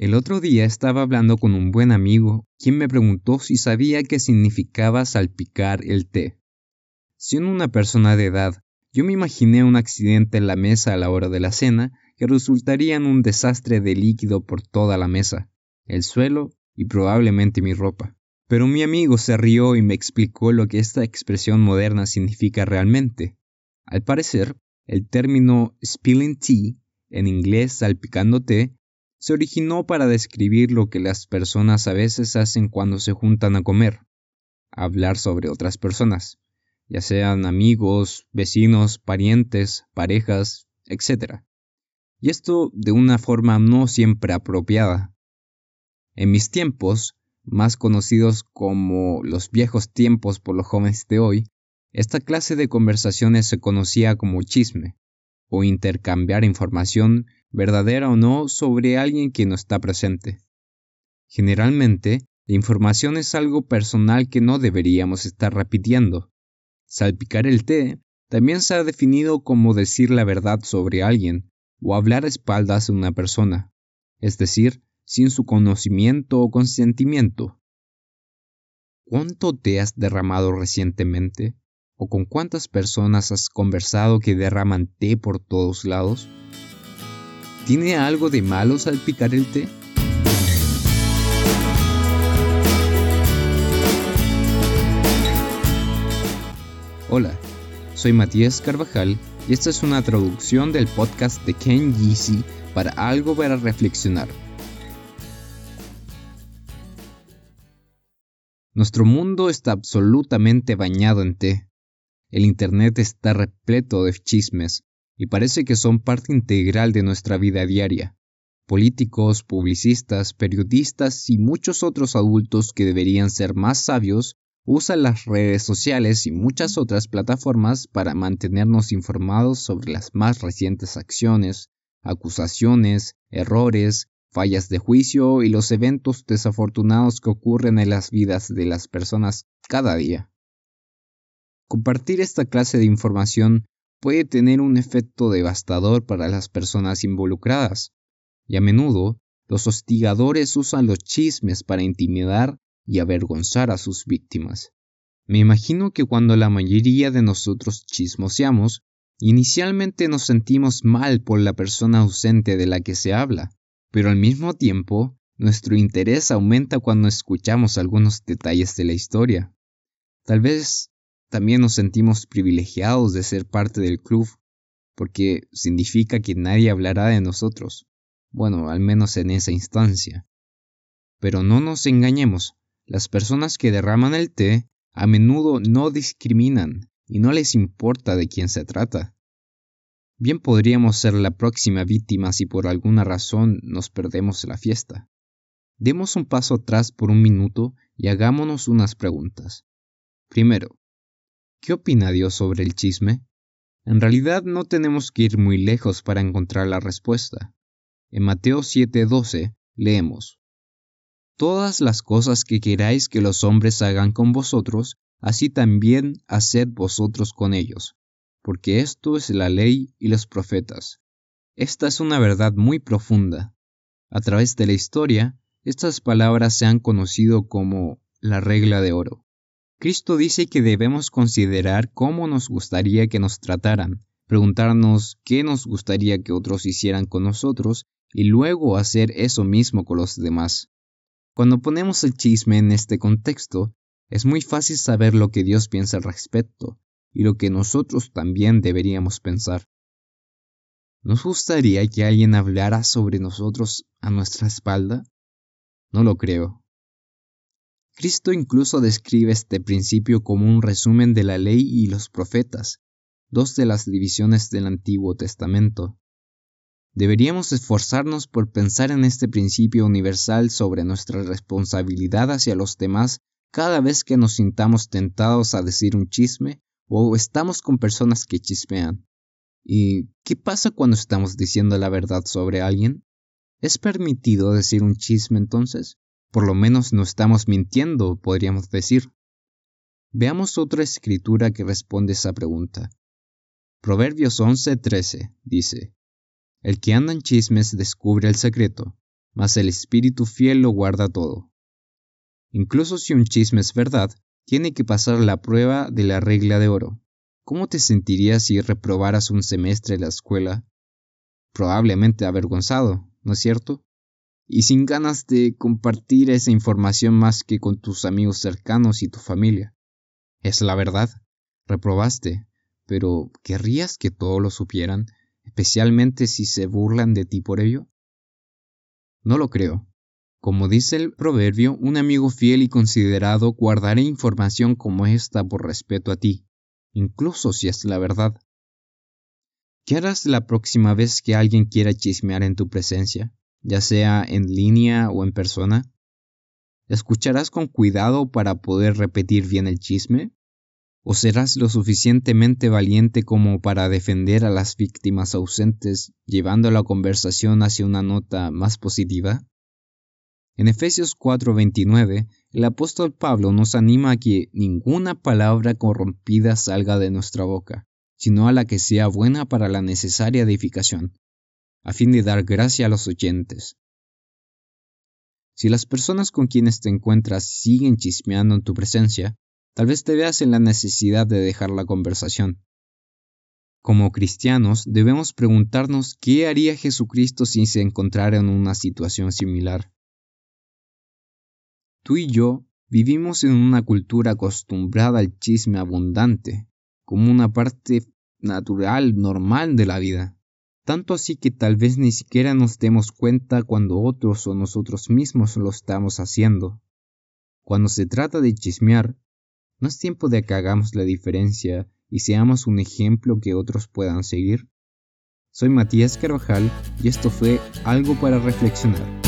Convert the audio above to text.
El otro día estaba hablando con un buen amigo, quien me preguntó si sabía qué significaba salpicar el té. Siendo una persona de edad, yo me imaginé un accidente en la mesa a la hora de la cena que resultaría en un desastre de líquido por toda la mesa, el suelo y probablemente mi ropa. Pero mi amigo se rió y me explicó lo que esta expresión moderna significa realmente. Al parecer, el término spilling tea, en inglés salpicando té, se originó para describir lo que las personas a veces hacen cuando se juntan a comer, hablar sobre otras personas, ya sean amigos, vecinos, parientes, parejas, etc. Y esto de una forma no siempre apropiada. En mis tiempos, más conocidos como los viejos tiempos por los jóvenes de hoy, esta clase de conversaciones se conocía como chisme, o intercambiar información verdadera o no, sobre alguien que no está presente. Generalmente, la información es algo personal que no deberíamos estar repitiendo. Salpicar el té también se ha definido como decir la verdad sobre alguien o hablar a espaldas de una persona, es decir, sin su conocimiento o consentimiento. ¿Cuánto té has derramado recientemente? ¿O con cuántas personas has conversado que derraman té por todos lados? ¿Tiene algo de malo salpicar el té? Hola, soy Matías Carvajal y esta es una traducción del podcast de Ken Yeezy para algo para reflexionar. Nuestro mundo está absolutamente bañado en té. El Internet está repleto de chismes, y parece que son parte integral de nuestra vida diaria. Políticos, publicistas, periodistas y muchos otros adultos que deberían ser más sabios usan las redes sociales y muchas otras plataformas para mantenernos informados sobre las más recientes acciones, acusaciones, errores, fallas de juicio y los eventos desafortunados que ocurren en las vidas de las personas cada día. Compartir esta clase de información puede tener un efecto devastador para las personas involucradas, y a menudo los hostigadores usan los chismes para intimidar y avergonzar a sus víctimas. Me imagino que cuando la mayoría de nosotros chismoseamos, inicialmente nos sentimos mal por la persona ausente de la que se habla, pero al mismo tiempo nuestro interés aumenta cuando escuchamos algunos detalles de la historia. Tal vez también nos sentimos privilegiados de ser parte del club, porque significa que nadie hablará de nosotros, bueno, al menos en esa instancia. Pero no nos engañemos, las personas que derraman el té a menudo no discriminan y no les importa de quién se trata. Bien podríamos ser la próxima víctima si por alguna razón nos perdemos la fiesta. Demos un paso atrás por un minuto y hagámonos unas preguntas. Primero, ¿Qué opina Dios sobre el chisme? En realidad no tenemos que ir muy lejos para encontrar la respuesta. En Mateo 7:12 leemos, Todas las cosas que queráis que los hombres hagan con vosotros, así también haced vosotros con ellos, porque esto es la ley y los profetas. Esta es una verdad muy profunda. A través de la historia, estas palabras se han conocido como la regla de oro. Cristo dice que debemos considerar cómo nos gustaría que nos trataran, preguntarnos qué nos gustaría que otros hicieran con nosotros y luego hacer eso mismo con los demás. Cuando ponemos el chisme en este contexto, es muy fácil saber lo que Dios piensa al respecto y lo que nosotros también deberíamos pensar. ¿Nos gustaría que alguien hablara sobre nosotros a nuestra espalda? No lo creo. Cristo incluso describe este principio como un resumen de la ley y los profetas, dos de las divisiones del Antiguo Testamento. Deberíamos esforzarnos por pensar en este principio universal sobre nuestra responsabilidad hacia los demás cada vez que nos sintamos tentados a decir un chisme o estamos con personas que chismean. ¿Y qué pasa cuando estamos diciendo la verdad sobre alguien? ¿Es permitido decir un chisme entonces? Por lo menos no estamos mintiendo, podríamos decir. Veamos otra escritura que responde esa pregunta. Proverbios 11:13 dice, El que anda en chismes descubre el secreto, mas el espíritu fiel lo guarda todo. Incluso si un chisme es verdad, tiene que pasar la prueba de la regla de oro. ¿Cómo te sentirías si reprobaras un semestre en la escuela? Probablemente avergonzado, ¿no es cierto? Y sin ganas de compartir esa información más que con tus amigos cercanos y tu familia. Es la verdad, reprobaste, pero ¿querrías que todos lo supieran, especialmente si se burlan de ti por ello? No lo creo. Como dice el proverbio, un amigo fiel y considerado guardará información como esta por respeto a ti, incluso si es la verdad. ¿Qué harás la próxima vez que alguien quiera chismear en tu presencia, ya sea en línea o en persona? ¿Escucharás con cuidado para poder repetir bien el chisme? ¿O serás lo suficientemente valiente como para defender a las víctimas ausentes, llevando la conversación hacia una nota más positiva? En Efesios 4:29, el apóstol Pablo nos anima a que ninguna palabra corrompida salga de nuestra boca, sino a la que sea buena para la necesaria edificación, a fin de dar gracia a los oyentes. Si las personas con quienes te encuentras siguen chismeando en tu presencia, Tal vez te veas en la necesidad de dejar la conversación. Como cristianos debemos preguntarnos qué haría Jesucristo si se encontrara en una situación similar. Tú y yo vivimos en una cultura acostumbrada al chisme abundante, como una parte natural, normal de la vida. Tanto así que tal vez ni siquiera nos demos cuenta cuando otros o nosotros mismos lo estamos haciendo. Cuando se trata de chismear, ¿No es tiempo de que hagamos la diferencia y seamos un ejemplo que otros puedan seguir? Soy Matías Carvajal y esto fue Algo para Reflexionar.